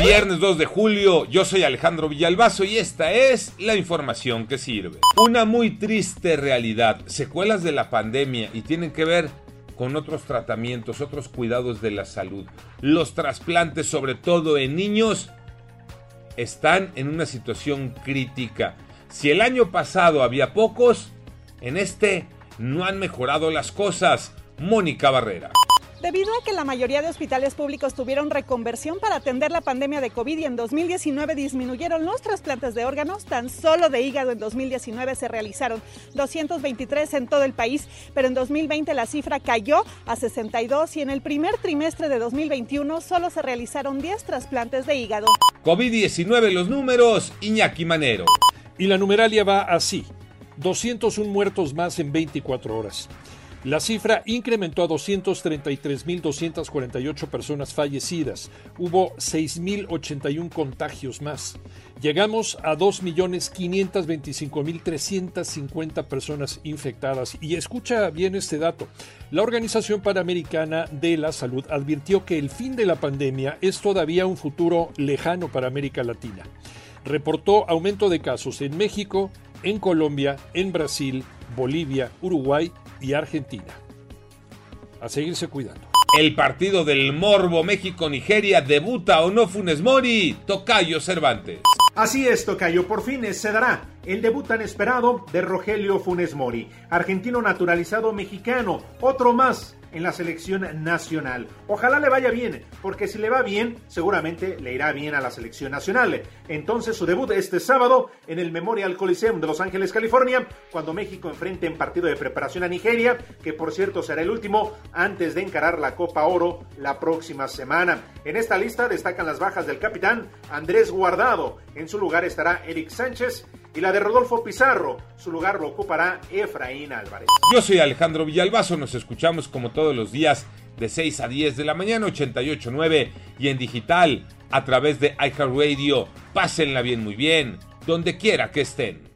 Viernes 2 de julio, yo soy Alejandro Villalbazo y esta es la información que sirve. Una muy triste realidad, secuelas de la pandemia y tienen que ver con otros tratamientos, otros cuidados de la salud. Los trasplantes, sobre todo en niños, están en una situación crítica. Si el año pasado había pocos, en este no han mejorado las cosas. Mónica Barrera. Debido a que la mayoría de hospitales públicos tuvieron reconversión para atender la pandemia de COVID y en 2019 disminuyeron los trasplantes de órganos, tan solo de hígado en 2019 se realizaron 223 en todo el país, pero en 2020 la cifra cayó a 62 y en el primer trimestre de 2021 solo se realizaron 10 trasplantes de hígado. COVID-19 los números, Iñaki Manero. Y la numeralia va así, 201 muertos más en 24 horas. La cifra incrementó a 233.248 personas fallecidas. Hubo 6.081 contagios más. Llegamos a 2.525.350 personas infectadas. Y escucha bien este dato. La Organización Panamericana de la Salud advirtió que el fin de la pandemia es todavía un futuro lejano para América Latina. Reportó aumento de casos en México, en Colombia, en Brasil, Bolivia, Uruguay y Argentina. A seguirse cuidando. El partido del Morbo México-Nigeria debuta o no Funes Mori, Tocayo Cervantes. Así es, Tocayo, por fin se dará el debut tan esperado de Rogelio Funes Mori, argentino naturalizado mexicano, otro más en la selección nacional. Ojalá le vaya bien, porque si le va bien, seguramente le irá bien a la selección nacional. Entonces su debut este sábado en el Memorial Coliseum de Los Ángeles, California, cuando México enfrente en partido de preparación a Nigeria, que por cierto será el último antes de encarar la Copa Oro la próxima semana. En esta lista destacan las bajas del capitán Andrés Guardado. En su lugar estará Eric Sánchez y la de Rodolfo Pizarro. Su lugar lo ocupará Efraín Álvarez. Yo soy Alejandro Villalbazo, nos escuchamos como todos los días de 6 a 10 de la mañana, 88.9 y en digital a través de iHeartRadio. Pásenla bien, muy bien, donde quiera que estén.